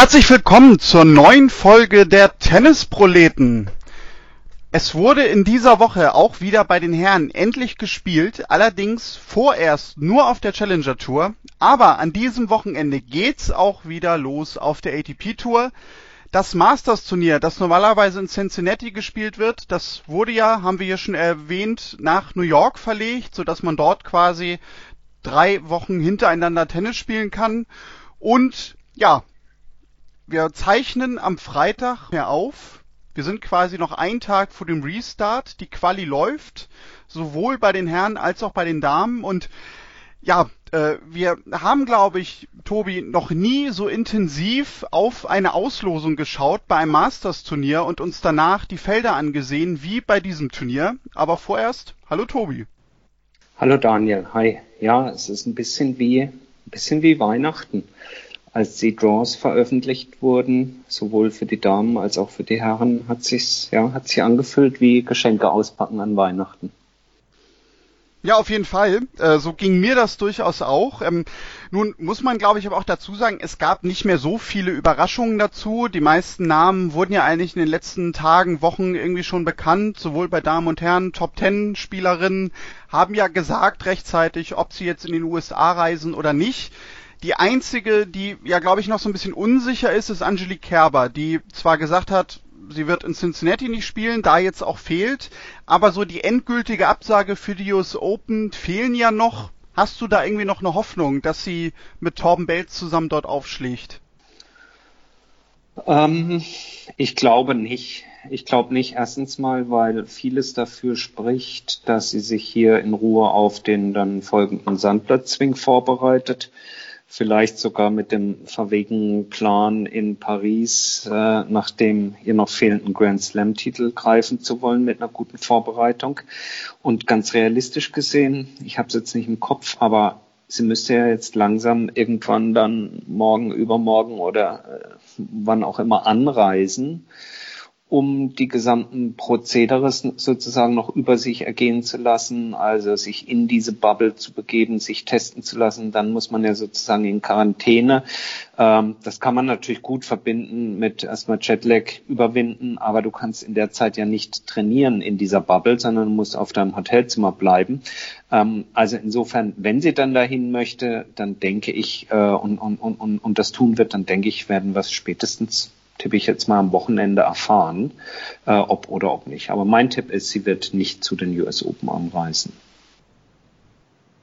Herzlich willkommen zur neuen Folge der Tennisproleten. Es wurde in dieser Woche auch wieder bei den Herren endlich gespielt, allerdings vorerst nur auf der Challenger Tour, aber an diesem Wochenende geht's auch wieder los auf der ATP Tour. Das Masters Turnier, das normalerweise in Cincinnati gespielt wird, das wurde ja, haben wir hier schon erwähnt, nach New York verlegt, so dass man dort quasi drei Wochen hintereinander Tennis spielen kann. Und ja, wir zeichnen am Freitag mehr auf. Wir sind quasi noch einen Tag vor dem Restart. Die Quali läuft, sowohl bei den Herren als auch bei den Damen. Und ja, äh, wir haben, glaube ich, Tobi, noch nie so intensiv auf eine Auslosung geschaut bei einem Masters-Turnier und uns danach die Felder angesehen, wie bei diesem Turnier. Aber vorerst, hallo Tobi. Hallo Daniel, hi. Ja, es ist ein bisschen wie, ein bisschen wie Weihnachten als die Draws veröffentlicht wurden, sowohl für die Damen als auch für die Herren, hat sich ja, hat sich angefühlt wie Geschenke auspacken an Weihnachten. Ja, auf jeden Fall. Äh, so ging mir das durchaus auch. Ähm, nun muss man, glaube ich, aber auch dazu sagen, es gab nicht mehr so viele Überraschungen dazu. Die meisten Namen wurden ja eigentlich in den letzten Tagen, Wochen irgendwie schon bekannt, sowohl bei Damen und Herren. Top Ten Spielerinnen haben ja gesagt rechtzeitig, ob sie jetzt in den USA reisen oder nicht. Die einzige, die ja, glaube ich, noch so ein bisschen unsicher ist, ist Angelique Kerber, die zwar gesagt hat, sie wird in Cincinnati nicht spielen, da jetzt auch fehlt, aber so die endgültige Absage für die US Open fehlen ja noch. Hast du da irgendwie noch eine Hoffnung, dass sie mit Torben Belz zusammen dort aufschlägt? Ähm, ich glaube nicht. Ich glaube nicht. Erstens mal, weil vieles dafür spricht, dass sie sich hier in Ruhe auf den dann folgenden Sandplatz-Swing vorbereitet vielleicht sogar mit dem verwegenen Plan in Paris, äh, nach dem ihr noch fehlenden Grand Slam-Titel greifen zu wollen mit einer guten Vorbereitung. Und ganz realistisch gesehen, ich habe es jetzt nicht im Kopf, aber sie müsste ja jetzt langsam irgendwann dann morgen, übermorgen oder äh, wann auch immer anreisen um die gesamten Prozedere sozusagen noch über sich ergehen zu lassen, also sich in diese Bubble zu begeben, sich testen zu lassen. Dann muss man ja sozusagen in Quarantäne. Ähm, das kann man natürlich gut verbinden mit erstmal Jetlag überwinden, aber du kannst in der Zeit ja nicht trainieren in dieser Bubble, sondern du musst auf deinem Hotelzimmer bleiben. Ähm, also insofern, wenn sie dann dahin möchte, dann denke ich, äh, und, und, und, und das tun wird, dann denke ich, werden wir es spätestens tippe ich jetzt mal am Wochenende erfahren, äh, ob oder ob nicht. Aber mein Tipp ist, sie wird nicht zu den US Open anreisen.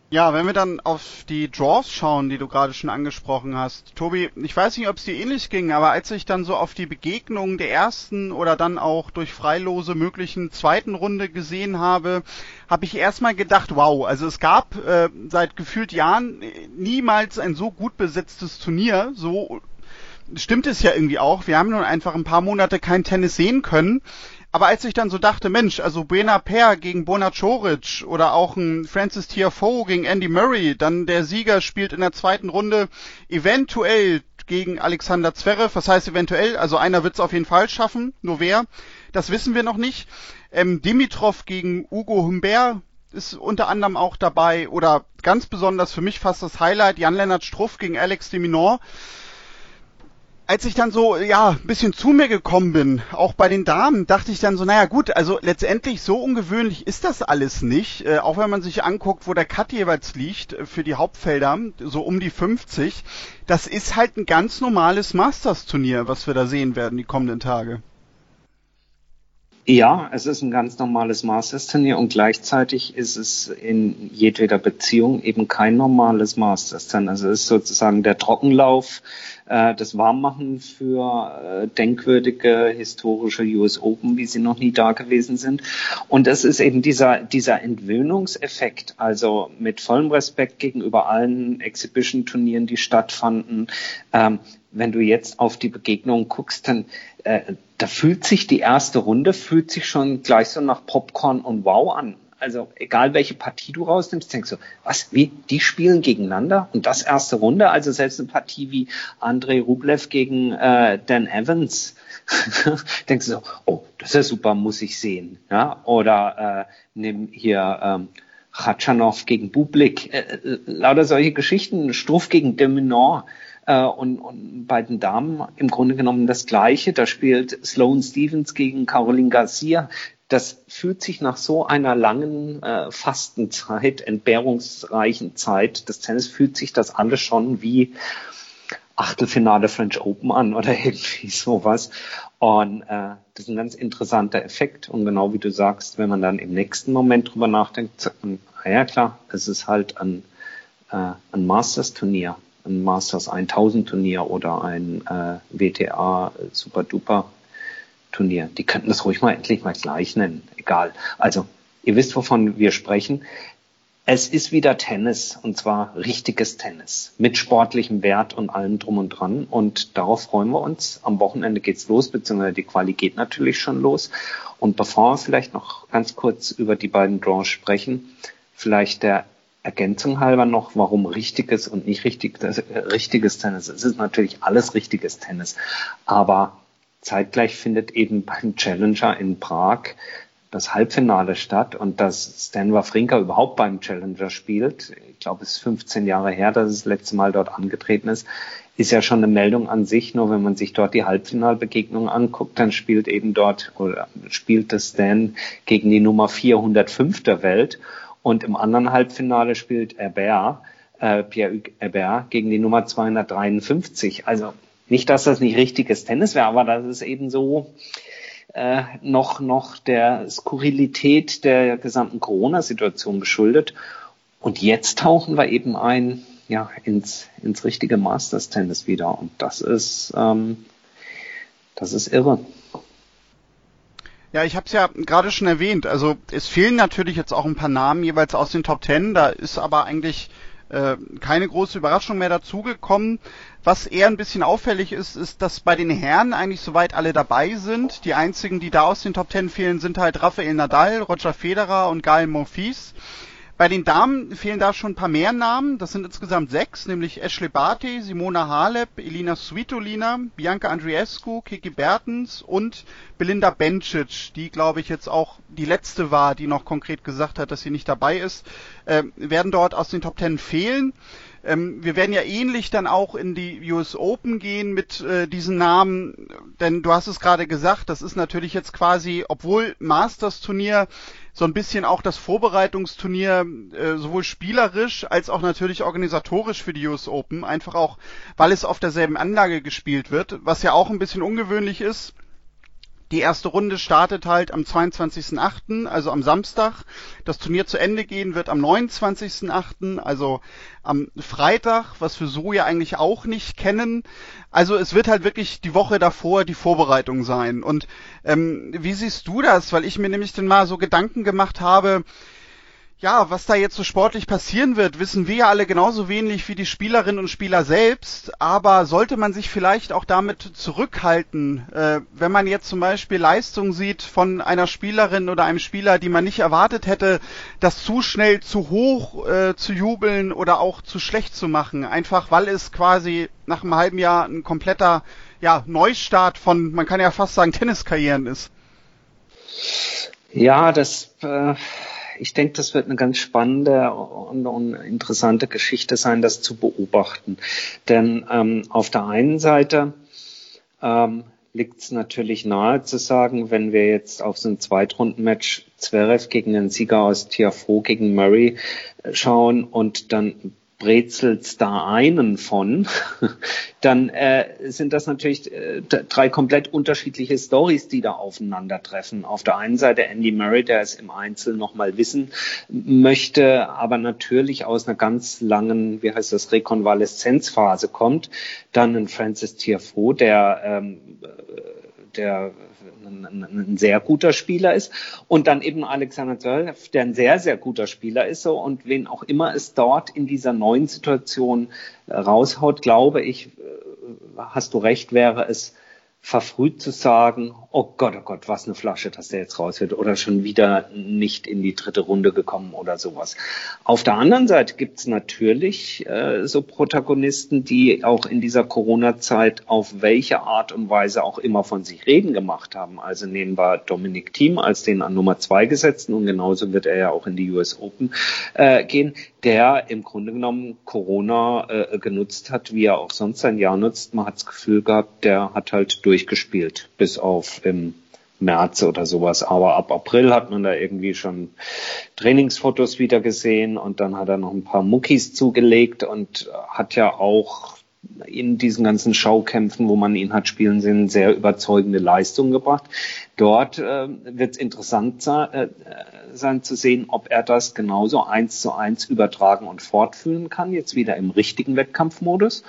Ja, wenn wir dann auf die Draws schauen, die du gerade schon angesprochen hast. Tobi, ich weiß nicht, ob es dir ähnlich ging, aber als ich dann so auf die Begegnungen der ersten oder dann auch durch Freilose möglichen zweiten Runde gesehen habe, habe ich erstmal gedacht, wow, also es gab äh, seit gefühlt Jahren niemals ein so gut besetztes Turnier, so stimmt es ja irgendwie auch. Wir haben nun einfach ein paar Monate kein Tennis sehen können. Aber als ich dann so dachte, Mensch, also Buena Per gegen Bona Choric oder auch ein Francis Tiafoe gegen Andy Murray, dann der Sieger spielt in der zweiten Runde eventuell gegen Alexander Zverev. Was heißt eventuell? Also einer wird es auf jeden Fall schaffen. Nur wer? Das wissen wir noch nicht. Ähm, Dimitrov gegen Ugo Humbert ist unter anderem auch dabei. Oder ganz besonders für mich fast das Highlight, Jan-Lennart Struff gegen Alex de als ich dann so, ja, ein bisschen zu mir gekommen bin, auch bei den Damen, dachte ich dann so, naja gut, also letztendlich so ungewöhnlich ist das alles nicht, äh, auch wenn man sich anguckt, wo der Cut jeweils liegt äh, für die Hauptfelder, so um die 50. Das ist halt ein ganz normales Masters-Turnier, was wir da sehen werden die kommenden Tage. Ja, es ist ein ganz normales Masters-Turnier und gleichzeitig ist es in jedweder Beziehung eben kein normales Masters-Turnier. Also es ist sozusagen der Trockenlauf, äh, das Warmmachen für äh, denkwürdige historische US Open, wie sie noch nie da gewesen sind. Und es ist eben dieser, dieser Entwöhnungseffekt, also mit vollem Respekt gegenüber allen Exhibition-Turnieren, die stattfanden. Ähm, wenn du jetzt auf die Begegnung guckst, dann äh, da fühlt sich die erste Runde, fühlt sich schon gleich so nach Popcorn und Wow an. Also egal welche Partie du rausnimmst, denkst du, was, wie, die spielen gegeneinander und das erste Runde, also selbst eine Partie wie Andrei Rublev gegen äh, Dan Evans, denkst du so, oh, das ist ja super, muss ich sehen. Ja? Oder äh, nimm hier ähm, Khachanov gegen Bublik, äh, äh, lauter solche Geschichten, Struff gegen Deminor, Äh, und, und bei den Damen im Grunde genommen das Gleiche. Da spielt Sloane Stevens gegen Caroline Garcia. Das fühlt sich nach so einer langen äh, Fastenzeit, entbehrungsreichen Zeit des Tennis, fühlt sich das alles schon wie Achtelfinale French Open an oder irgendwie sowas. Und äh, das ist ein ganz interessanter Effekt. Und genau wie du sagst, wenn man dann im nächsten Moment drüber nachdenkt, sagt man, ah ja klar, es ist halt ein, äh, ein Masters-Turnier, ein Masters 1000 Turnier oder ein äh, WTA Super Duper Turnier. Die könnten das ruhig mal endlich mal gleich nennen. Egal. Also, ihr wisst, wovon wir sprechen. Es ist wieder Tennis und zwar richtiges Tennis mit sportlichem Wert und allem drum und dran und darauf freuen wir uns. Am Wochenende geht's los, beziehungsweise die Quali geht natürlich schon los. Und bevor wir vielleicht noch ganz kurz über die beiden Draws sprechen, vielleicht der Ergänzung halber noch, warum richtiges und nicht richtig, äh, richtiges Tennis. Es ist natürlich alles richtiges Tennis, aber zeitgleich findet eben beim Challenger in Prag das Halbfinale statt und dass Stan Wawrinka überhaupt beim Challenger spielt, ich glaube, es ist 15 Jahre her, dass es das letzte Mal dort angetreten ist, ist ja schon eine Meldung an sich. Nur wenn man sich dort die Halbfinalbegegnung anguckt, dann spielt eben dort oder spielt das Stan gegen die Nummer 405 der Welt und im anderen Halbfinale spielt Herbert, äh, Pierre Herbert gegen die Nummer 253. Also nicht, dass das nicht richtiges Tennis wäre, aber das ist eben so, äh, noch, noch der Skurrilität der gesamten Corona-Situation geschuldet. Und jetzt tauchen wir eben ein, ja, ins, ins richtige Masters-Tennis wieder. Und das ist, ähm, das ist irre. Ja, ich habe es ja gerade schon erwähnt. Also es fehlen natürlich jetzt auch ein paar Namen jeweils aus den Top Ten. Da ist aber eigentlich äh, keine große Überraschung mehr dazugekommen. Was eher ein bisschen auffällig ist, ist, dass bei den Herren eigentlich soweit alle dabei sind. Die einzigen, die da aus den Top Ten fehlen, sind halt Rafael Nadal, Roger Federer und Gael Monfils. Bei den Damen fehlen da schon ein paar mehr Namen. Das sind insgesamt sechs, nämlich Ashley Barty, Simona Halep, Elina Svitolina, Bianca Andreescu, Kiki Bertens und Belinda Bencic, die glaube ich jetzt auch die letzte war, die noch konkret gesagt hat, dass sie nicht dabei ist, äh, werden dort aus den Top Ten fehlen. Ähm, wir werden ja ähnlich dann auch in die US Open gehen mit äh, diesen Namen, denn du hast es gerade gesagt, das ist natürlich jetzt quasi, obwohl Masters Turnier so ein bisschen auch das Vorbereitungsturnier äh, sowohl spielerisch als auch natürlich organisatorisch für die US Open, einfach auch, weil es auf derselben Anlage gespielt wird, was ja auch ein bisschen ungewöhnlich ist. Die erste Runde startet halt am 22.08., also am Samstag. Das Turnier zu Ende gehen wird am 29.08., also am Freitag, was wir so ja eigentlich auch nicht kennen. Also es wird halt wirklich die Woche davor die Vorbereitung sein. Und ähm, wie siehst du das? Weil ich mir nämlich dann mal so Gedanken gemacht habe, ja, was da jetzt so sportlich passieren wird, wissen wir ja alle genauso wenig wie die Spielerinnen und Spieler selbst. Aber sollte man sich vielleicht auch damit zurückhalten, äh, wenn man jetzt zum Beispiel Leistungen sieht von einer Spielerin oder einem Spieler, die man nicht erwartet hätte, das zu schnell zu hoch äh, zu jubeln oder auch zu schlecht zu machen, einfach weil es quasi nach einem halben Jahr ein kompletter ja, Neustart von, man kann ja fast sagen, Tenniskarrieren ist. Ja, das äh ich denke, das wird eine ganz spannende und, und interessante Geschichte sein, das zu beobachten. Denn ähm, auf der einen Seite ähm, liegt es natürlich nahe zu sagen, wenn wir jetzt auf so ein Zweitrundenmatch Zverev gegen den Sieger aus Tiafoe gegen Murray äh, schauen und dann brezelst da einen von, dann äh, sind das natürlich äh, drei komplett unterschiedliche Stories, die da aufeinandertreffen. Auf der einen Seite Andy Murray, der es im Einzel nochmal wissen möchte, aber natürlich aus einer ganz langen, wie heißt das, Rekonvaleszenzphase kommt. Dann ein Francis Tiafoe, der ähm, der ein, ein, sehr guter Spieler ist. Und dann eben Alexander Zverev, der ein sehr, sehr guter Spieler ist. So, und wen auch immer es dort in dieser neuen Situation äh, raushaut, glaube ich, äh, hast du recht, wäre es verfrüht zu sagen, oh Gott, oh Gott, was eine Flasche, dass der jetzt raus wird oder schon wieder nicht in die dritte Runde gekommen oder sowas. Auf der anderen Seite gibt's natürlich äh, so Protagonisten, die auch in dieser Corona-Zeit auf welche Art und Weise auch immer von sich reden gemacht haben. Also nehmen wir Dominik Thiem als den an Nummer zwei gesetzten und genauso wird er ja auch in die US Open äh, gehen, der im Grunde genommen Corona äh, genutzt hat, wie er auch sonst sein Jahr nutzt. Man hat das Gefühl gehabt, der hat halt durchgespielt, bis auf im März oder sowas. Aber ab April hat man da irgendwie schon Trainingsfotos wieder gesehen und dann hat er noch ein paar Muckis zugelegt und hat ja auch in diesen ganzen Schaukämpfen, wo man ihn hat spielen sehen, sehr überzeugende Leistungen gebracht. Dort äh, wird es interessant äh, sein zu sehen, ob er das genauso eins zu eins übertragen und fortführen kann, jetzt wieder im richtigen Wettkampfmodus.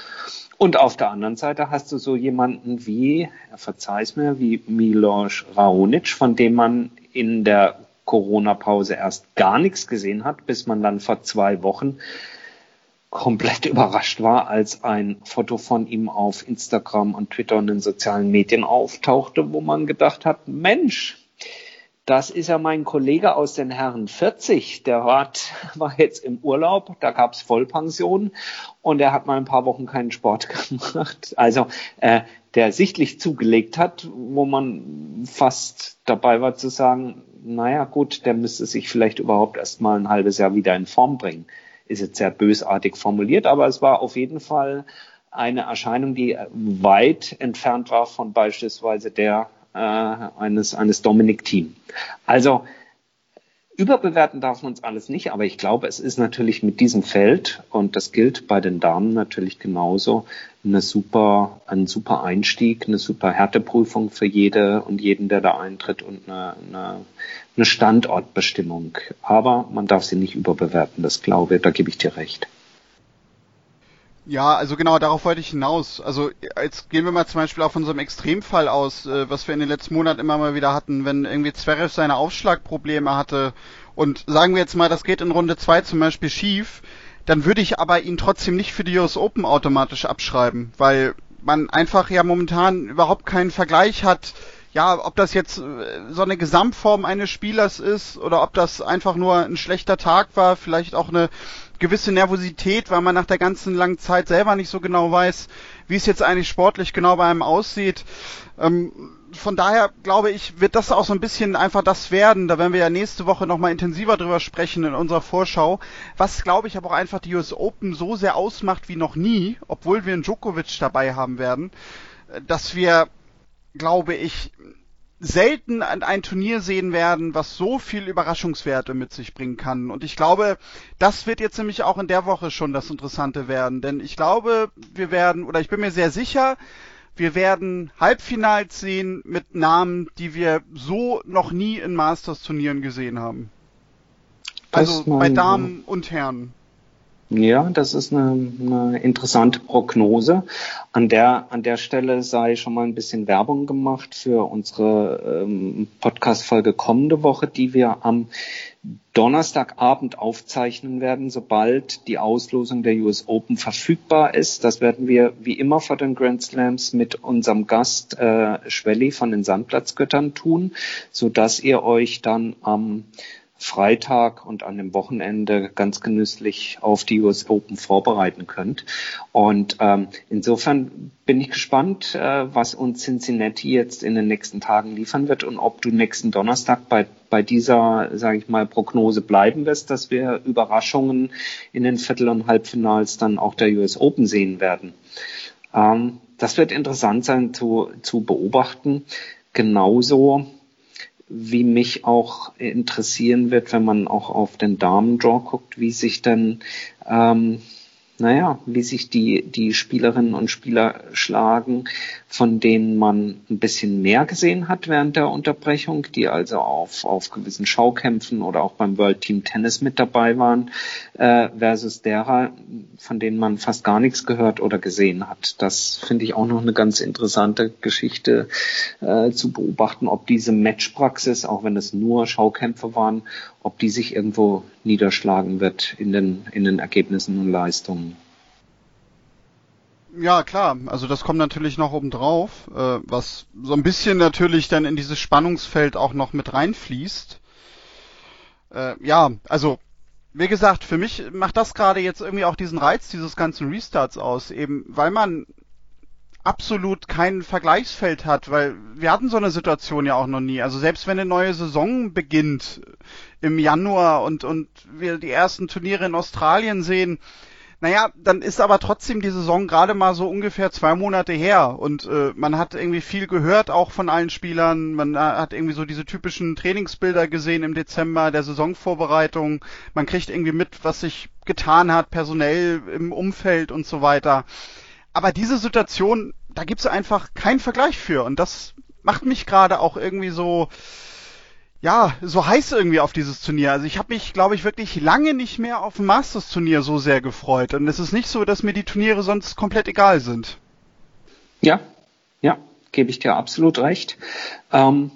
Und auf der anderen Seite hast du so jemanden wie, verzeih's mir, wie Milos Raonic, von dem man in der Corona-Pause erst gar nichts gesehen hat, bis man dann vor zwei Wochen komplett überrascht war, als ein Foto von ihm auf Instagram und Twitter und den sozialen Medien auftauchte, wo man gedacht hat, Mensch, das ist ja mein Kollege aus den Herren 40. Der war, war jetzt im Urlaub, da gab's Vollpension und er hat mal ein paar Wochen keinen Sport gemacht. Also äh, der sichtlich zugelegt hat, wo man fast dabei war zu sagen, naja gut, der müsste sich vielleicht überhaupt erst mal ein halbes Jahr wieder in Form bringen. Ist jetzt sehr bösartig formuliert, aber es war auf jeden Fall eine Erscheinung, die weit entfernt war von beispielsweise der äh, eines, eines Dominic Team. Also überbewerten darf man uns alles nicht, aber ich glaube, es ist natürlich mit diesem Feld, und das gilt bei den Damen natürlich genauso, eine super, ein super Einstieg, eine super Härteprüfung für jede und jeden, der da eintritt und eine, eine, eine Standortbestimmung. Aber man darf sie nicht überbewerten, das glaube ich, da gebe ich dir recht. Ja, also genau, darauf wollte ich hinaus. Also jetzt gehen wir mal zum Beispiel auf unserem Extremfall aus, äh, was wir in den letzten Monaten immer mal wieder hatten, wenn irgendwie Zverev seine Aufschlagprobleme hatte und sagen wir jetzt mal, das geht in Runde zwei zum Beispiel schief, dann würde ich aber ihn trotzdem nicht für die US Open automatisch abschreiben, weil man einfach ja momentan überhaupt keinen Vergleich hat, ja, ob das jetzt äh, so eine Gesamtform eines Spielers ist oder ob das einfach nur ein schlechter Tag war, vielleicht auch eine gewisse Nervosität, weil man nach der ganzen langen Zeit selber nicht so genau weiß, wie es jetzt eigentlich sportlich genau bei einem aussieht. Ähm, von daher glaube ich, wird das auch so ein bisschen einfach das werden. Da werden wir ja nächste Woche nochmal intensiver drüber sprechen in unserer Vorschau. Was glaube ich aber auch einfach die US Open so sehr ausmacht wie noch nie, obwohl wir einen Djokovic dabei haben werden, äh, dass wir, glaube ich, selten ein Turnier sehen werden, was so viel Überraschungswerte mit sich bringen kann. Und ich glaube, das wird jetzt nämlich auch in der Woche schon das Interessante werden. Denn ich glaube, wir werden, oder ich bin mir sehr sicher, wir werden Halbfinals sehen mit Namen, die wir so noch nie in Masters-Turnieren gesehen haben. Also bei Damen und Herren. Ja, das ist eine, eine interessante Prognose. An der, an der Stelle sei schon mal ein bisschen Werbung gemacht für unsere ähm, Podcast-Folge kommende Woche, die wir am Donnerstagabend aufzeichnen werden, sobald die Auslosung der US Open verfügbar ist. Das werden wir wie immer vor den Grand Slams mit unserem Gast äh, Schwelli von den Sandplatzgöttern tun, so dass ihr euch dann am Freitag und an dem Wochenende ganz genüsslich auf die US Open vorbereiten könnt. Und ähm, insofern bin ich gespannt, äh, was uns Cincinnati jetzt in den nächsten Tagen liefern wird und ob du nächsten Donnerstag bei, bei dieser, sage ich mal, Prognose bleiben wirst, dass wir Überraschungen in den Viertel- und Halbfinals dann auch der US Open sehen werden. Ähm, das wird interessant sein zu, zu beobachten. Genauso wie mich auch interessieren wird, wenn man auch auf den Damen-Draw guckt, wie sich dann ähm, naja, wie sich die, die Spielerinnen und Spieler schlagen, von denen man ein bisschen mehr gesehen hat während der Unterbrechung, die also auf, auf gewissen Schaukämpfen oder auch beim World Team Tennis mit dabei waren, äh, versus derer, von denen man fast gar nichts gehört oder gesehen hat. Das finde ich auch noch eine ganz interessante Geschichte äh, zu beobachten, ob diese Matchpraxis, auch wenn es nur Schaukämpfe waren, ob die sich irgendwo niederschlagen wird in den, in den Ergebnissen und Leistungen. Ja, klar. Also das kommt natürlich noch oben drauf, äh, was so ein bisschen natürlich dann in dieses Spannungsfeld auch noch mit reinfließt. Äh, ja, also wie gesagt, für mich macht das gerade jetzt irgendwie auch diesen Reiz dieses ganzen Restarts aus, eben weil man absolut kein Vergleichsfeld hat, weil wir hatten so eine Situation ja auch noch nie. Also selbst wenn eine neue Saison beginnt im Januar und, und wir die ersten Turniere in Australien sehen, naja, dann ist aber trotzdem die Saison gerade mal so ungefähr zwei Monate her und äh, man hat irgendwie viel gehört auch von allen Spielern. Man hat irgendwie so diese typischen Trainingsbilder gesehen im Dezember der Saisonvorbereitung. Man kriegt irgendwie mit, was sich getan hat, personell im Umfeld und so weiter. Aber diese Situation, da gibt's einfach keinen Vergleich für und das macht mich gerade auch irgendwie so ja, so heiß irgendwie auf dieses Turnier. Also ich habe mich, glaube ich, wirklich lange nicht mehr auf ein Masters-Turnier so sehr gefreut. Und es ist nicht so, dass mir die Turniere sonst komplett egal sind. Ja, ja, gebe ich dir absolut recht. Ähm,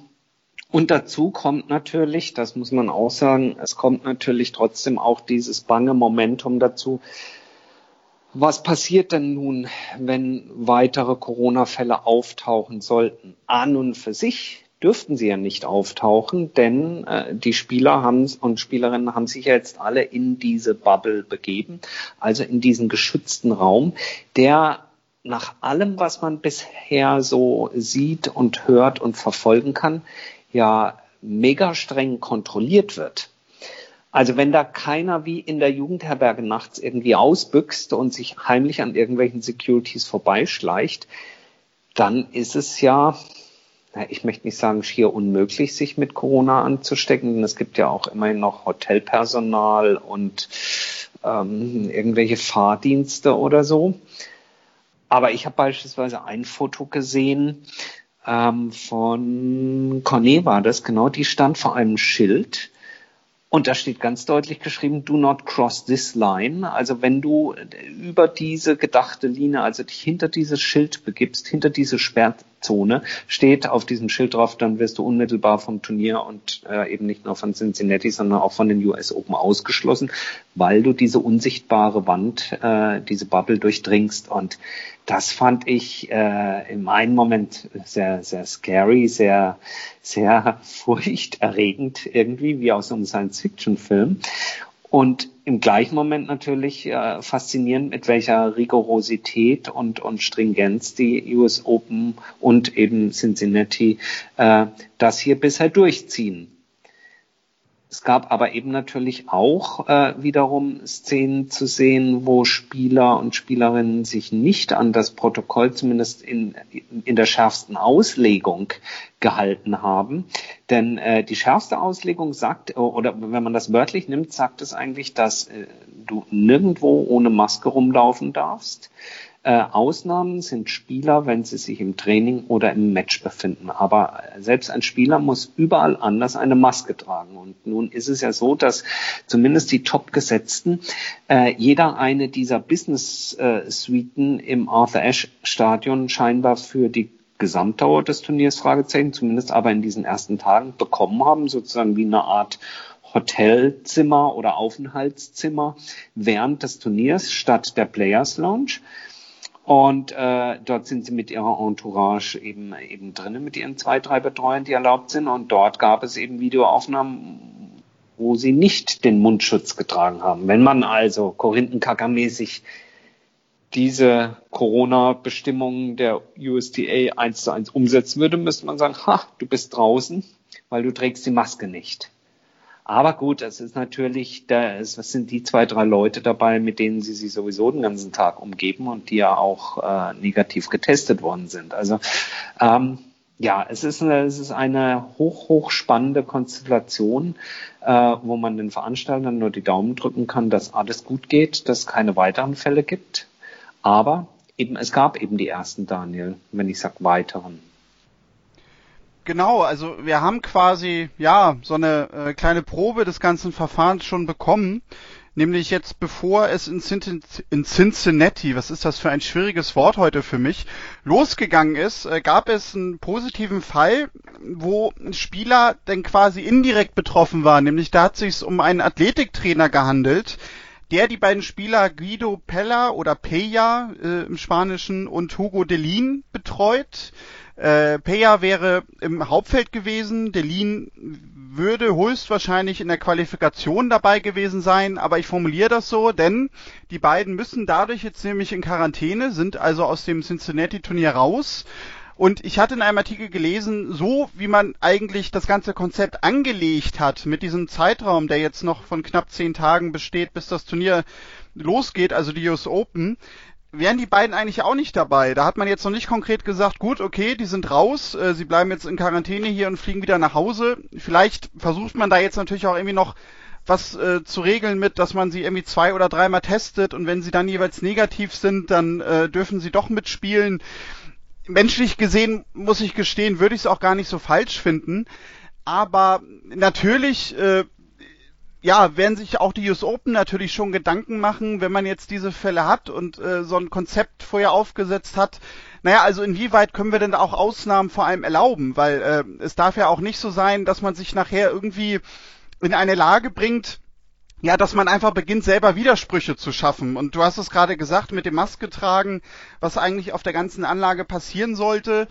und dazu kommt natürlich, das muss man auch sagen, es kommt natürlich trotzdem auch dieses bange Momentum dazu. Was passiert denn nun, wenn weitere Corona-Fälle auftauchen sollten? An und für sich dürften sie ja nicht auftauchen, denn äh, die Spieler haben und Spielerinnen haben sich ja jetzt alle in diese Bubble begeben, also in diesen geschützten Raum, der nach allem, was man bisher so sieht und hört und verfolgen kann, ja mega streng kontrolliert wird. Also wenn da keiner wie in der Jugendherberge nachts irgendwie ausbüchst und sich heimlich an irgendwelchen Securities vorbeischleicht, dann ist es ja ich möchte nicht sagen, schier unmöglich, sich mit Corona anzustecken, denn es gibt ja auch immerhin noch Hotelpersonal und ähm, irgendwelche Fahrdienste oder so. Aber ich habe beispielsweise ein Foto gesehen ähm, von Cornet war das, genau, die stand vor einem Schild und da steht ganz deutlich geschrieben, do not cross this line. Also wenn du über diese gedachte Linie, also dich hinter dieses Schild begibst, hinter diese Sperrzone, steht auf diesem Schild drauf, dann wirst du unmittelbar vom Turnier und äh, eben nicht nur von Cincinnati, sondern auch von den US Open ausgeschlossen, weil du diese unsichtbare Wand, äh, diese Bubble durchdringst. Und das fand ich äh, im einen Moment sehr, sehr scary, sehr, sehr furchterregend irgendwie, wie aus einem Science-Fiction-Film. Und im gleichen Moment natürlich äh, faszinierend, mit welcher Rigorosität und, und Stringenz die US Open und eben Cincinnati äh, das hier bisher durchziehen. Es gab aber eben natürlich auch äh, wiederum Szenen zu sehen, wo Spieler und Spielerinnen sich nicht an das Protokoll, zumindest in, in der schärfsten Auslegung, gehalten haben. Denn äh, die schärfste Auslegung sagt, oder wenn man das wörtlich nimmt, sagt es eigentlich, dass äh, du nirgendwo ohne Maske rumlaufen darfst. Äh, Ausnahmen sind Spieler, wenn sie sich im Training oder im Match befinden. Aber selbst ein Spieler muss überall anders eine Maske tragen. Und nun ist es ja so, dass zumindest die Top-Gesetzten äh, jeder eine dieser Business-Suiten im Arthur Ashe Stadion scheinbar für die Gesamtdauer des Turniers Fragezeichen, zumindest aber in diesen ersten Tagen bekommen haben, sozusagen wie eine Art Hotelzimmer oder Aufenthaltszimmer während des Turniers statt der Players Lounge. Und äh, dort sind sie mit ihrer Entourage eben eben drinnen, mit ihren zwei, drei Betreuern, die erlaubt sind. Und dort gab es eben Videoaufnahmen, wo sie nicht den Mundschutz getragen haben. Wenn man also Korinthenkacker-mäßig diese Corona-Bestimmungen der USDA eins zu eins umsetzen würde, müsste man sagen, ha, du bist draußen, weil du trägst die Maske nicht. Aber gut, es ist natürlich, da es sind die zwei, drei Leute dabei, mit denen sie sich sowieso den ganzen Tag umgeben und die ja auch äh, negativ getestet worden sind. Also ähm, ja, es ist eine, es ist eine hoch, hoch spannende Konstellation, äh, wo man den Veranstaltern nur die Daumen drücken kann, dass alles gut geht, dass es keine weiteren Fälle gibt. Aber eben, es gab eben die ersten, Daniel, wenn ich sag weiteren. Genau, also wir haben quasi ja so eine äh, kleine Probe des ganzen Verfahrens schon bekommen, nämlich jetzt bevor es in, in, Cincinnati, was ist das für ein schwieriges Wort heute für mich, losgegangen ist, äh, gab es einen positiven Fall, wo ein Spieler dann quasi indirekt betroffen war, nämlich da hat sich um einen Athletiktrainer gehandelt, der die beiden Spieler Guido Pella oder Peja äh, im Spanischen und Hugo Delin betreut. Äh, Peja wäre im Hauptfeld gewesen, Delin würde höchstwahrscheinlich in der Qualifikation dabei gewesen sein, aber ich formuliere das so, denn die beiden müssen dadurch jetzt nämlich in Quarantäne, sind also aus dem Cincinnati-Turnier raus. Und ich hatte in einem Artikel gelesen, so wie man eigentlich das ganze Konzept angelegt hat mit diesem Zeitraum, der jetzt noch von knapp zehn Tagen besteht, bis das Turnier losgeht, also die US Open, wären die beiden eigentlich auch nicht dabei. Da hat man jetzt noch nicht konkret gesagt, gut, okay, die sind raus, äh, sie bleiben jetzt in Quarantäne hier und fliegen wieder nach Hause. Vielleicht versucht man da jetzt natürlich auch irgendwie noch was äh, zu regeln mit, dass man sie irgendwie zwei oder dreimal testet und wenn sie dann jeweils negativ sind, dann äh, dürfen sie doch mitspielen. Menschlich gesehen, muss ich gestehen, würde ich es auch gar nicht so falsch finden. Aber natürlich äh, ja, werden sich auch die US Open natürlich schon Gedanken machen, wenn man jetzt diese Fälle hat und äh, so ein Konzept vorher aufgesetzt hat. Naja, also inwieweit können wir denn auch Ausnahmen vor allem erlauben? Weil äh, es darf ja auch nicht so sein, dass man sich nachher irgendwie in eine Lage bringt, ja, dass man einfach beginnt, selber Widersprüche zu schaffen. Und du hast es gerade gesagt mit dem Maske tragen, was eigentlich auf der ganzen Anlage passieren sollte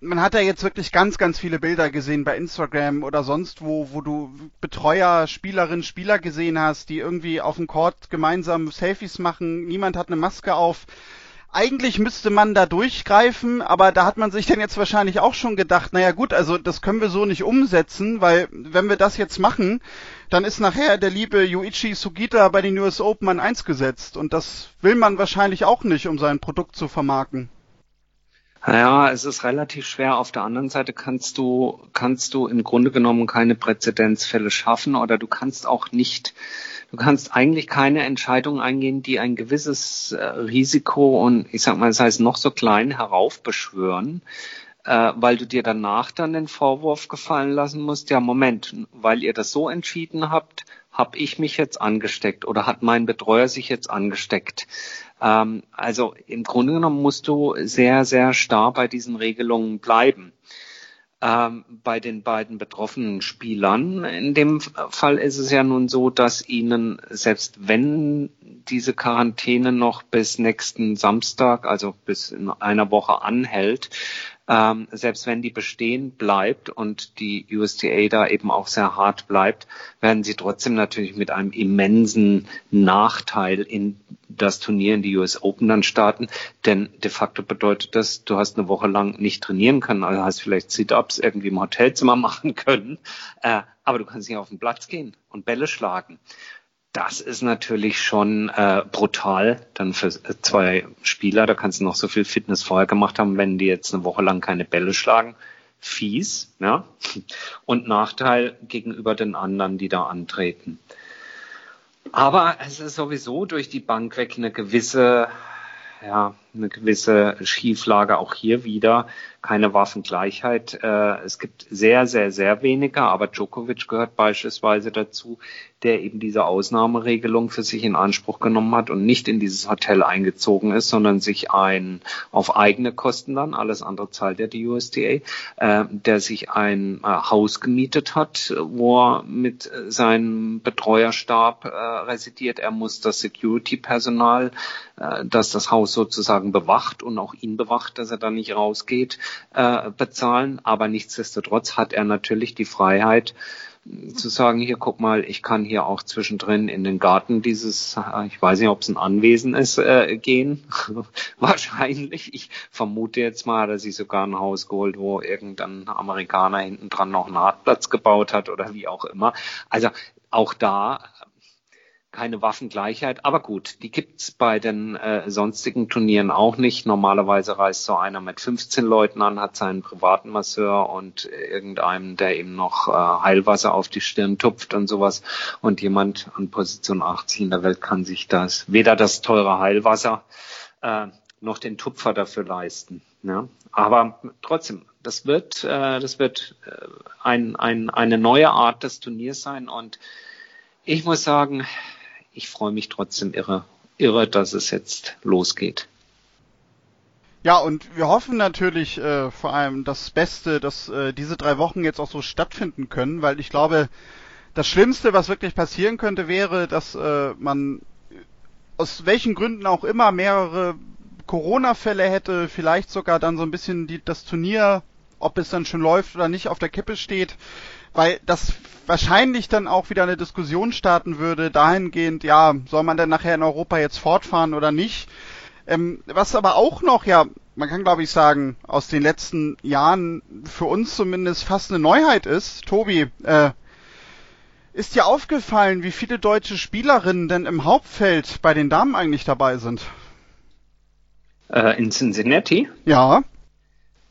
man hat ja jetzt wirklich ganz, ganz viele Bilder gesehen bei Instagram oder sonst wo, wo du Betreuer, Spielerinnen, Spieler gesehen hast, die irgendwie auf dem Court gemeinsam Selfies machen. Niemand hat eine Maske auf. Eigentlich müsste man da durchgreifen, aber da hat man sich dann jetzt wahrscheinlich auch schon gedacht, naja gut, also das können wir so nicht umsetzen, weil wenn wir das jetzt machen, dann ist nachher der liebe Yuichi Sugita bei den US Open an eins gesetzt und das will man wahrscheinlich auch nicht, um sein Produkt zu vermarkten. Ja, es ist relativ schwer. Auf der anderen Seite kannst du, kannst du im Grunde genommen keine Präzedenzfälle schaffen oder du kannst auch nicht, du kannst eigentlich keine Entscheidung eingehen, die ein gewisses äh, Risiko und ich sag mal, sei es noch so klein heraufbeschwören, äh, weil du dir danach dann den Vorwurf gefallen lassen musst, ja Moment, weil ihr das so entschieden habt, habe ich mich jetzt angesteckt oder hat mein Betreuer sich jetzt angesteckt. Ähm, also im Grunde genommen musst du sehr, sehr starr bei diesen Regelungen bleiben. Ähm, bei den beiden betroffenen Spielern. In dem Fall ist es ja nun so, dass ihnen, selbst wenn diese Quarantäne noch bis nächsten Samstag, also bis in einer Woche anhält, ähm, selbst wenn die bestehen bleibt und die USDA da eben auch sehr hart bleibt, werden sie trotzdem natürlich mit einem immensen Nachteil in das Turnier in die US Open dann starten. Denn de facto bedeutet das, du hast eine Woche lang nicht trainieren können, also hast vielleicht Sit-Ups irgendwie im Hotelzimmer machen können, äh, aber du kannst nicht auf den Platz gehen und Bälle schlagen das ist natürlich schon äh, brutal dann für zwei Spieler. Da kannst du noch so viel Fitness vorher gemacht haben, wenn die jetzt eine Woche lang keine Bälle schlagen. Fies, ja. Und Nachteil gegenüber den anderen, die da antreten. Aber es ist sowieso durch die Bank weg eine gewisse ja, eine gewisse Schieflage auch hier wieder. Keine Waffengleichheit. Äh, es gibt sehr, sehr, sehr wenige, aber Djokovic gehört beispielsweise dazu, der eben diese Ausnahmeregelung für sich in Anspruch genommen hat und nicht in dieses Hotel eingezogen ist, sondern sich ein auf eigene Kosten dann, alles andere zahlt ja die USDA, äh, der sich ein äh, Haus gemietet hat, wo er mit seinem Betreuerstab residiert. Er muss das Security-Personal, das das Haus sozusagen bewacht und auch ihn bewacht, dass er da nicht rausgeht, äh, bezahlen. Aber nichtsdestotrotz hat er natürlich die Freiheit, zu sagen, hier guck mal, ich kann hier auch zwischendrin in den Garten dieses, äh, ich weiß nicht, ob es ein Anwesen ist, äh, gehen. Wahrscheinlich. Ich vermute jetzt mal, dass ich sogar ein Haus geholt, wo irgendein Amerikaner hinten dran noch einen Hartplatz gebaut hat oder wie auch immer. Also auch da keine Waffengleichheit, aber gut, die gibt's bei den äh, sonstigen Turnieren auch nicht. Normalerweise reist so einer mit 15 Leuten an, hat seinen privaten Masseur und irgendeinem, der ihm noch äh, Heilwasser auf die Stirn tupft und sowas. Und jemand an Position 80 in der Welt kann sich das, weder das teure Heilwasser äh, noch den Tupfer dafür leisten. Ja? Aber trotzdem, das wird, äh, das wird äh, ein, ein, eine neue Art des Turniers sein und ich muss sagen, ich freue mich trotzdem irre, irre, dass es jetzt losgeht. Ja, und wir hoffen natürlich äh, vor allem das Beste, dass äh, diese drei Wochen jetzt auch so stattfinden können, weil ich glaube, das Schlimmste, was wirklich passieren könnte, wäre, dass äh, man aus welchen Gründen auch immer mehrere Corona-Fälle hätte, vielleicht sogar dann so ein bisschen die, das Turnier, ob es dann schon läuft oder nicht, auf der Kippe steht, weil das wahrscheinlich dann auch wieder eine Diskussion starten würde, dahingehend, ja, soll man denn nachher in Europa jetzt fortfahren oder nicht? Ähm, was aber auch noch, ja, man kann glaube ich sagen, aus den letzten Jahren für uns zumindest fast eine Neuheit ist, Tobi, äh, ist dir aufgefallen, wie viele deutsche Spielerinnen denn im Hauptfeld bei den Damen eigentlich dabei sind? Äh, in Cincinnati? Ja.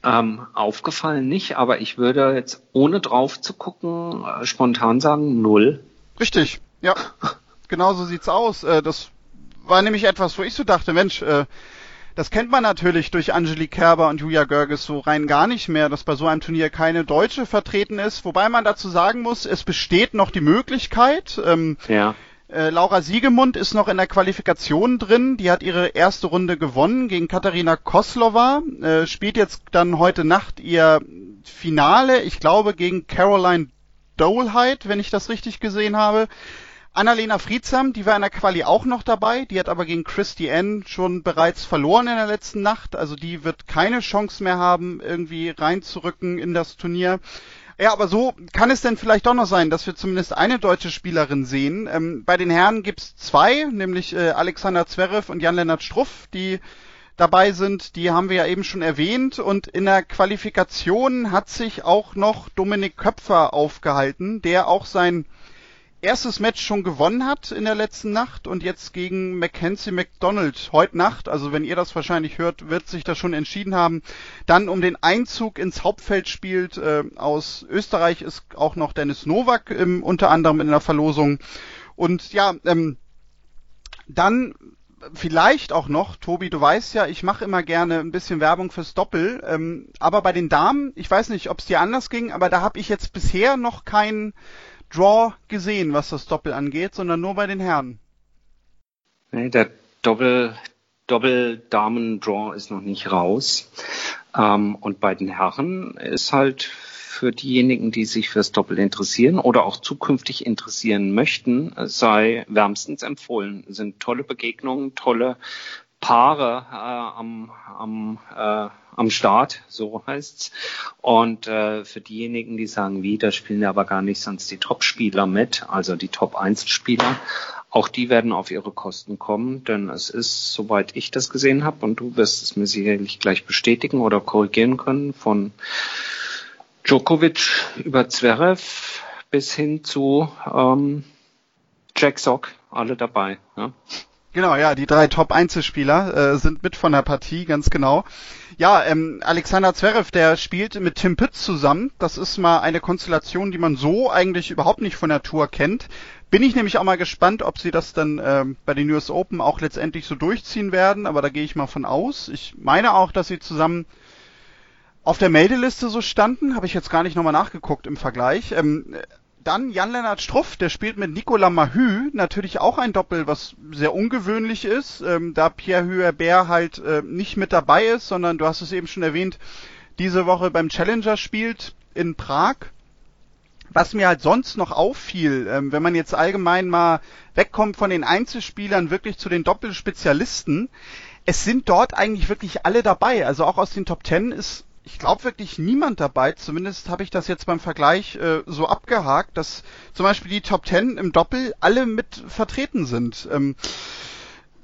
Ähm, aufgefallen nicht, aber ich würde jetzt ohne drauf zu gucken äh, spontan sagen null. Richtig, ja. genau so sieht's aus. Äh, das war nämlich etwas, wo ich so dachte, Mensch, äh, das kennt man natürlich durch Angelique Kerber und Julia Görges so rein gar nicht mehr, dass bei so einem Turnier keine Deutsche vertreten ist. Wobei man dazu sagen muss, es besteht noch die Möglichkeit. Ähm, ja. Äh, Laura Siegemund ist noch in der Qualifikation drin. Die hat ihre erste Runde gewonnen gegen Katharina Koslova. Äh, spielt jetzt dann heute Nacht ihr Finale, ich glaube, gegen Caroline Dolheit, wenn ich das richtig gesehen habe. Annalena Friedsam, die war in der Quali auch noch dabei, die hat aber gegen Christy N schon bereits verloren in der letzten Nacht, also die wird keine Chance mehr haben, irgendwie reinzurücken in das Turnier. Ja, aber so kann es denn vielleicht doch noch sein, dass wir zumindest eine deutsche Spielerin sehen. Ähm, bei den Herren gibt's zwei, nämlich äh, Alexander Zverev und Jan-Lennart Struff, die dabei sind. Die haben wir ja eben schon erwähnt. Und in der Qualifikation hat sich auch noch Dominik Köpfer aufgehalten, der auch sein erstes Match schon gewonnen hat in der letzten Nacht und jetzt gegen Mackenzie McDonald heute Nacht, also wenn ihr das wahrscheinlich hört, wird sich das schon entschieden haben, dann um den Einzug ins Hauptfeld spielt. Äh, aus Österreich ist auch noch Dennis Nowak im, unter anderem in der Verlosung. Und ja, ähm, dann vielleicht auch noch, Tobi, du weißt ja, ich mache immer gerne ein bisschen Werbung fürs Doppel, ähm, aber bei den Damen, ich weiß nicht, ob es dir anders ging, aber da habe ich jetzt bisher noch keinen Draw gesehen, was das Doppel angeht, sondern nur bei den Herren. Nee, der Doppel, Doppel-Damen-Draw ist noch nicht raus. Ähm, und bei den Herren ist halt für diejenigen, die sich fürs Doppel interessieren oder auch zukünftig interessieren möchten, sei wärmstens empfohlen. Es sind tolle Begegnungen, tolle Paare äh, am, am, äh, am Start, so heißt's. Und äh, für diejenigen, die sagen, wie, da spielen ja aber gar nicht sonst die Top-Spieler mit, also die Top-1-Spieler, auch die werden auf ihre Kosten kommen, denn es ist, soweit ich das gesehen habe, und du wirst es mir sicherlich gleich bestätigen oder korrigieren können, von Djokovic über Zverev bis hin zu ähm, Jack Sock, alle dabei. Ja. Genau, ja, die drei Top-Einzelspieler äh, sind mit von der Partie, ganz genau. Ja, ähm, Alexander Zverev, der spielt mit Tim Pütz zusammen. Das ist mal eine Konstellation, die man so eigentlich überhaupt nicht von der Tour kennt. Bin ich nämlich auch mal gespannt, ob sie das dann ähm, bei den US Open auch letztendlich so durchziehen werden, aber da gehe ich mal von aus. Ich meine auch, dass sie zusammen auf der Meldeliste so standen, habe ich jetzt gar nicht nochmal nachgeguckt im Vergleich. Ähm, dann Jan-Lennart Struff, der spielt mit Nicolas Mahü, natürlich auch ein Doppel, was sehr ungewöhnlich ist, ähm, da Pierre Huerbert halt äh, nicht mit dabei ist, sondern du hast es eben schon erwähnt, diese Woche beim Challenger spielt in Prag. Was mir halt sonst noch auffiel, ähm, wenn man jetzt allgemein mal wegkommt von den Einzelspielern wirklich zu den Doppelspezialisten, es sind dort eigentlich wirklich alle dabei. Also auch aus den Top Ten ist ich glaube wirklich niemand dabei. Zumindest habe ich das jetzt beim Vergleich äh, so abgehakt, dass zum Beispiel die Top Ten im Doppel alle mit vertreten sind. Ähm,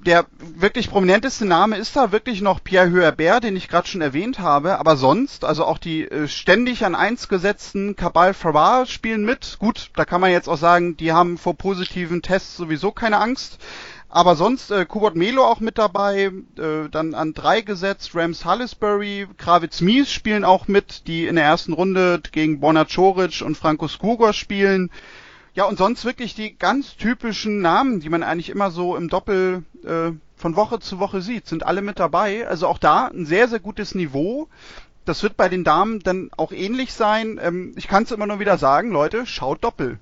der wirklich prominenteste Name ist da wirklich noch Pierre Huerbert, den ich gerade schon erwähnt habe, aber sonst, also auch die äh, ständig an eins gesetzten Cabal Farrar spielen mit. Gut, da kann man jetzt auch sagen, die haben vor positiven Tests sowieso keine Angst. Aber sonst äh, Kubot Melo auch mit dabei, äh, dann an drei gesetzt, Rams Hallisbury, Kravitz Mies spielen auch mit, die in der ersten Runde gegen Borna Coric und Franco Skugor spielen. Ja, und sonst wirklich die ganz typischen Namen, die man eigentlich immer so im Doppel äh, von Woche zu Woche sieht, sind alle mit dabei. Also auch da ein sehr, sehr gutes Niveau. Das wird bei den Damen dann auch ähnlich sein. Ähm, ich kann es immer nur wieder sagen, Leute, schaut Doppel.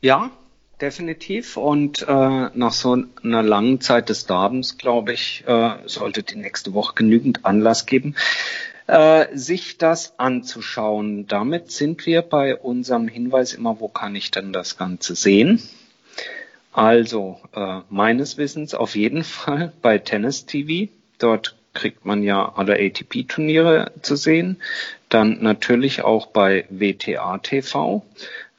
Ja, definitiv. Und äh, nach so einer langen Zeit des Darbens, glaube ich, äh, sollte die nächste Woche genügend Anlass geben, äh, sich das anzuschauen. Damit sind wir bei unserem Hinweis immer, wo kann ich denn das Ganze sehen? Also, äh, meines Wissens auf jeden Fall bei Tennis TV. Dort kriegt man ja alle ATP-Turniere zu sehen. Dann natürlich auch bei WTA TV,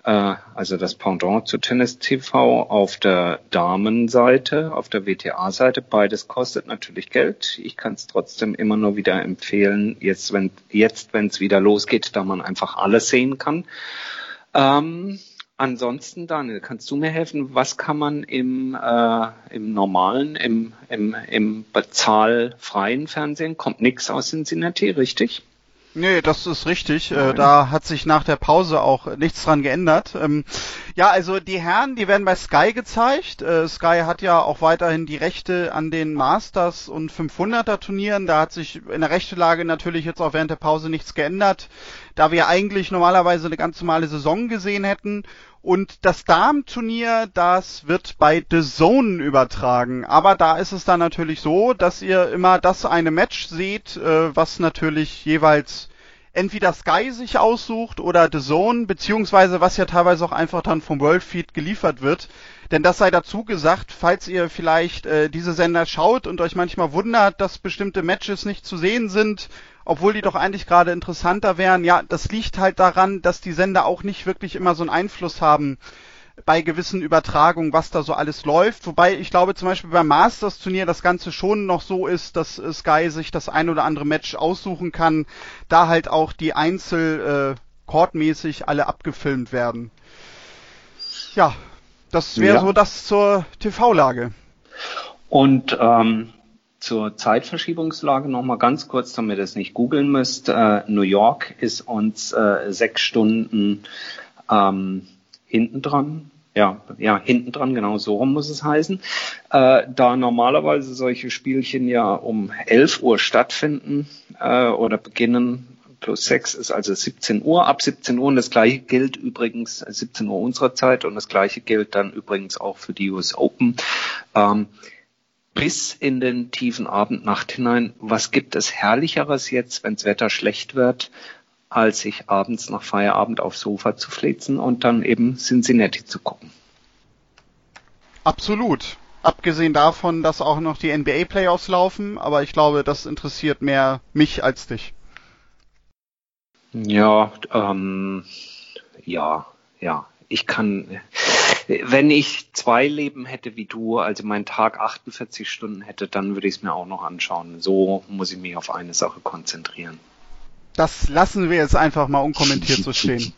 äh, also das Pendant zu Tennis TV auf der Damenseite, auf der WTA-Seite. Beides kostet natürlich Geld. Ich kann es trotzdem immer nur wieder empfehlen, jetzt wenn jetzt wenn es wieder losgeht, da man einfach alles sehen kann. Ähm, Ansonsten, Daniel, kannst du mir helfen? Was kann man im, äh, im normalen, im, im, im bezahlfreien Fernsehen? Kommt nichts aus Cincinnati, richtig? Nee, das ist richtig. Äh, da hat sich nach der Pause auch nichts dran geändert. Ähm, ja, also die Herren, die werden bei Sky gezeigt. Äh, Sky hat ja auch weiterhin die Rechte an den Masters und 500er Turnieren. Da hat sich in der Rechtelage natürlich jetzt auch während der Pause nichts geändert, da wir eigentlich normalerweise eine ganz normale Saison gesehen hätten. Und das Damenturnier, das wird bei The Zone übertragen. Aber da ist es dann natürlich so, dass ihr immer das eine Match seht, äh, was natürlich jeweils entweder Sky sich aussucht oder The Zone, beziehungsweise was ja teilweise auch einfach dann vom Worldfeed geliefert wird. Denn das sei dazu gesagt, falls ihr vielleicht äh, diese Sender schaut und euch manchmal wundert, dass bestimmte Matches nicht zu sehen sind, obwohl die doch eigentlich gerade interessanter wären. Ja, das liegt halt daran, dass die Sender auch nicht wirklich immer so einen Einfluss haben bei gewissen Übertragungen, was da so alles läuft. Wobei ich glaube zum Beispiel beim Masters-Turnier das Ganze schon noch so ist, dass äh, Sky sich das ein oder andere Match aussuchen kann, da halt auch die Einzel äh, Courtmäßig alle abgefilmt werden. Ja, das wäre ja. so das zur TV-Lage. Und ähm, zur Zeitverschiebungslage nochmal ganz kurz, damit ihr es nicht googeln müsst. Äh, New York ist uns äh, sechs Stunden ähm, hinten dran. Ja, ja, hinten dran, genau so rum muss es heißen. Äh, da normalerweise solche Spielchen ja um 11 Uhr stattfinden äh, oder beginnen, plus 6 ist also 17 Uhr, ab 17 Uhr und das gleiche gilt übrigens 17 Uhr unserer Zeit und das gleiche gilt dann übrigens auch für die US Open. Ähm, bis in den tiefen Abend, Nacht hinein. Was gibt es Herrlicheres jetzt, wenns Wetter schlecht wird, als sich abends nach Feierabend aufs Sofa zu flitzen und dann eben Cincinnati zu gucken? Absolut. Abgesehen davon, dass auch noch die NBA Playoffs laufen, aber ich glaube, das interessiert mehr mich als dich. Ja, ähm, ja, ja. Ich kann, wenn ich zwei Leben hätte wie du, also mein Tag 48 Stunden hätte, dann würde ich es mir auch noch anschauen. So muss ich mich auf eine Sache konzentrieren. Das lassen wir jetzt einfach mal unkommentiert so stehen.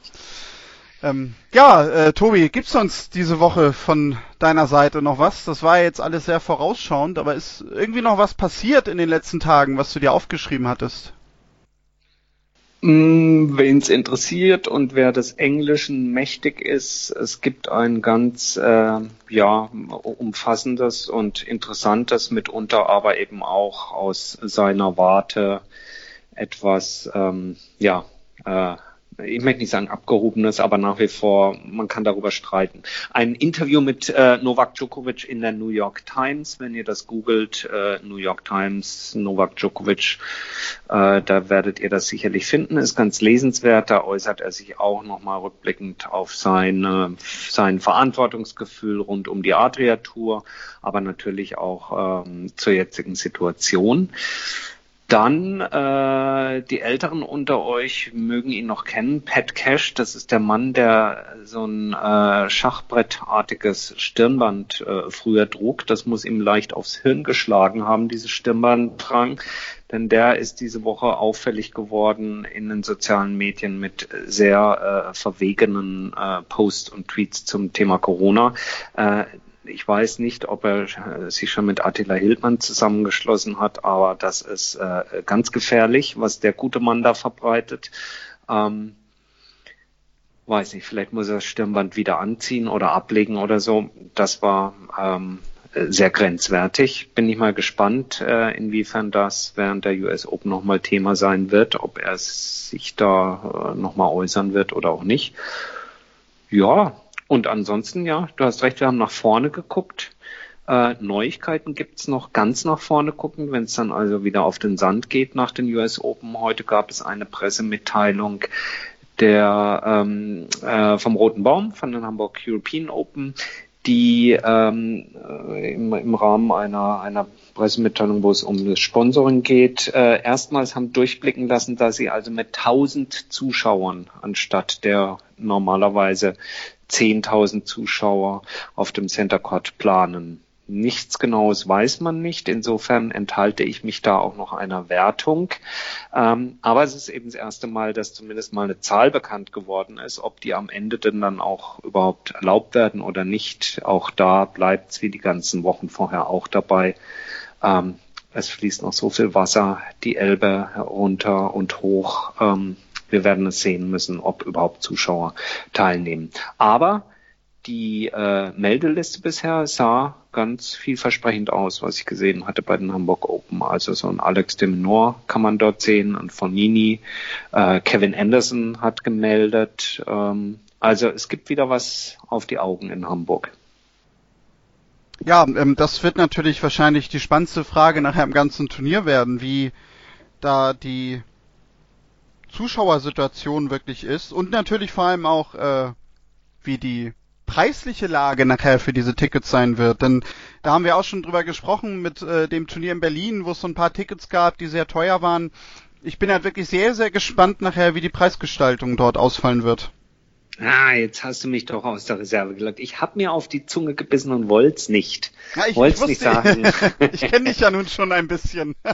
ähm, ja, äh, Tobi, gibt's sonst diese Woche von deiner Seite noch was? Das war jetzt alles sehr vorausschauend, aber ist irgendwie noch was passiert in den letzten Tagen, was du dir aufgeschrieben hattest? Mm, Wen es interessiert und wer des Englischen mächtig ist, es gibt ein ganz äh, ja umfassendes und interessantes, mitunter aber eben auch aus seiner Warte etwas ähm, ja äh, ich möchte nicht sagen abgehobenes, aber nach wie vor, man kann darüber streiten. Ein Interview mit äh, Novak Djokovic in der New York Times, wenn ihr das googelt, äh, New York Times, Novak Djokovic, äh, da werdet ihr das sicherlich finden, ist ganz lesenswert, da äußert er sich auch nochmal rückblickend auf seine, sein Verantwortungsgefühl rund um die Adria-Tour, aber natürlich auch ähm, zur jetzigen Situation. Dann äh, die Älteren unter euch mögen ihn noch kennen. Pat Cash, das ist der Mann, der so ein äh, Schachbrettartiges Stirnband äh, früher trug. Das muss ihm leicht aufs Hirn geschlagen haben, dieses Stirnbandtrang. Denn der ist diese Woche auffällig geworden in den sozialen Medien mit sehr äh, verwegenen äh, Posts und Tweets zum Thema Corona. Äh, ich weiß nicht, ob er äh, sich schon mit Attila Hildmann zusammengeschlossen hat, aber das ist äh, ganz gefährlich, was der gute Mann da verbreitet. Ähm, weiß nicht, vielleicht muss er das Stirnband wieder anziehen oder ablegen oder so. Das war ähm, sehr grenzwertig. Bin ich mal gespannt, äh, inwiefern das während der US Open nochmal Thema sein wird, ob er sich da äh, nochmal äußern wird oder auch nicht. Ja, und ansonsten, ja, du hast recht, wir haben nach vorne geguckt. Äh, Neuigkeiten gibt's noch ganz nach vorne gucken, wenn es dann also wieder auf den Sand geht nach den US Open. Heute gab es eine Pressemitteilung der ähm, äh, vom Roten Baum von den Hamburg European Open, die ähm, im, im Rahmen einer, einer Pressemitteilung, wo es um das Sponsoring geht, äh, erstmals haben durchblicken lassen, dass sie also mit 1000 Zuschauern anstatt der normalerweise 10.000 Zuschauer auf dem Center Court planen. Nichts Genaues weiß man nicht. Insofern enthalte ich mich da auch noch einer Wertung. Ähm, aber es ist eben das erste Mal, dass zumindest mal eine Zahl bekannt geworden ist. Ob die am Ende denn dann auch überhaupt erlaubt werden oder nicht, auch da bleibt es wie die ganzen Wochen vorher auch dabei. Ähm, es fließt noch so viel Wasser die Elbe runter und hoch. Ähm, wir werden es sehen müssen, ob überhaupt Zuschauer teilnehmen. Aber die äh, Meldeliste bisher sah ganz vielversprechend aus, was ich gesehen hatte bei den Hamburg Open. Also so ein Alex de Menor kann man dort sehen, ein Fonini, äh, Kevin Anderson hat gemeldet. Ähm, also es gibt wieder was auf die Augen in Hamburg. Ja, ähm, das wird natürlich wahrscheinlich die spannendste Frage nachher im ganzen Turnier werden, wie da die Zuschauersituation wirklich ist und natürlich vor allem auch, äh, wie die preisliche Lage nachher für diese Tickets sein wird. Denn da haben wir auch schon drüber gesprochen mit äh, dem Turnier in Berlin, wo es so ein paar Tickets gab, die sehr teuer waren. Ich bin halt wirklich sehr, sehr gespannt nachher, wie die Preisgestaltung dort ausfallen wird. Ah, jetzt hast du mich doch aus der Reserve gelockt. Ich hab mir auf die Zunge gebissen und wollt's nicht. Ja, ich wollt's nicht sagen. ich kenne dich ja nun schon ein bisschen.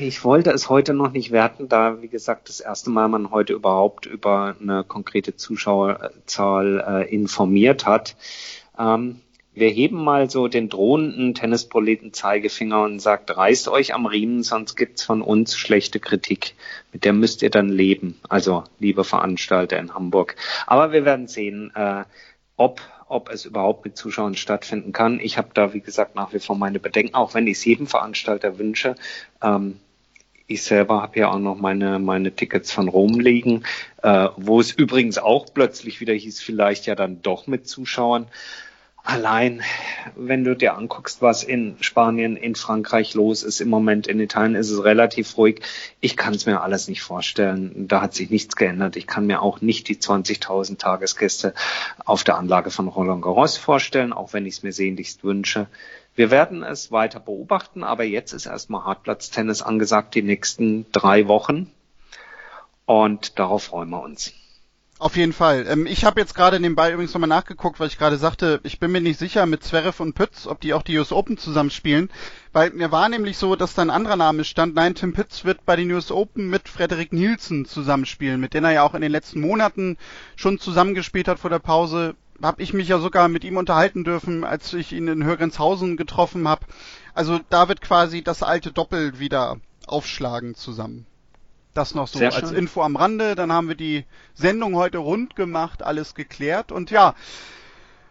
Ich wollte es heute noch nicht werten, da, wie gesagt, das erste Mal man heute überhaupt über eine konkrete Zuschauerzahl äh, informiert hat. Ähm, wir heben mal so den drohenden Tennisproleten Zeigefinger und sagt, reißt euch am Riemen, sonst gibt's von uns schlechte Kritik. Mit der müsst ihr dann leben. Also, liebe Veranstalter in Hamburg. Aber wir werden sehen, äh, ob ob es überhaupt mit Zuschauern stattfinden kann. Ich habe da, wie gesagt, nach wie vor meine Bedenken, auch wenn ich es jedem Veranstalter wünsche. Ähm, ich selber habe ja auch noch meine, meine Tickets von Rom liegen, äh, wo es übrigens auch plötzlich wieder hieß, vielleicht ja dann doch mit Zuschauern. Allein, wenn du dir anguckst, was in Spanien, in Frankreich los ist im Moment, in Italien ist es relativ ruhig. Ich kann es mir alles nicht vorstellen. Da hat sich nichts geändert. Ich kann mir auch nicht die 20.000 Tagesgäste auf der Anlage von Roland Garros vorstellen, auch wenn ich es mir sehnlichst wünsche. Wir werden es weiter beobachten, aber jetzt ist erstmal Hartplatztennis angesagt, die nächsten drei Wochen. Und darauf freuen wir uns. Auf jeden Fall. Ähm, ich habe jetzt gerade nebenbei übrigens nochmal nachgeguckt, weil ich gerade sagte, ich bin mir nicht sicher mit Zverev und Pütz, ob die auch die US Open zusammenspielen. Weil mir war nämlich so, dass da ein anderer Name stand. Nein, Tim Pütz wird bei den US Open mit Frederik Nielsen zusammenspielen, mit dem er ja auch in den letzten Monaten schon zusammengespielt hat vor der Pause. Hab ich mich ja sogar mit ihm unterhalten dürfen, als ich ihn in Hörgrenzhausen getroffen habe. Also da wird quasi das alte Doppel wieder aufschlagen zusammen. Das noch so Sehr als schön. Info am Rande. Dann haben wir die Sendung heute rund gemacht, alles geklärt. Und ja,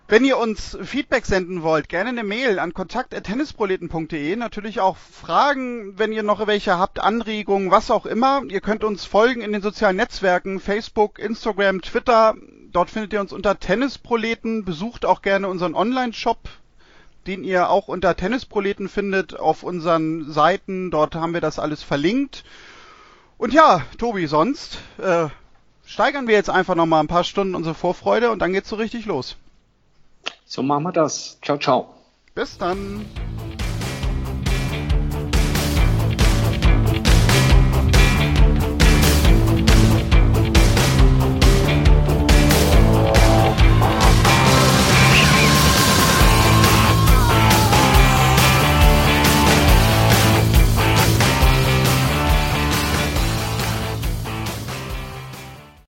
wenn ihr uns Feedback senden wollt, gerne eine Mail an kontakt.tennisproleten.de. Natürlich auch Fragen, wenn ihr noch welche habt, Anregungen, was auch immer. Ihr könnt uns folgen in den sozialen Netzwerken, Facebook, Instagram, Twitter. Dort findet ihr uns unter Tennisproleten. Besucht auch gerne unseren Online-Shop, den ihr auch unter Tennisproleten findet auf unseren Seiten. Dort haben wir das alles verlinkt. Und ja, Tobi, sonst äh, steigern wir jetzt einfach noch mal ein paar Stunden unsere Vorfreude und dann geht's so richtig los. So machen wir das. Ciao, ciao. Bis dann.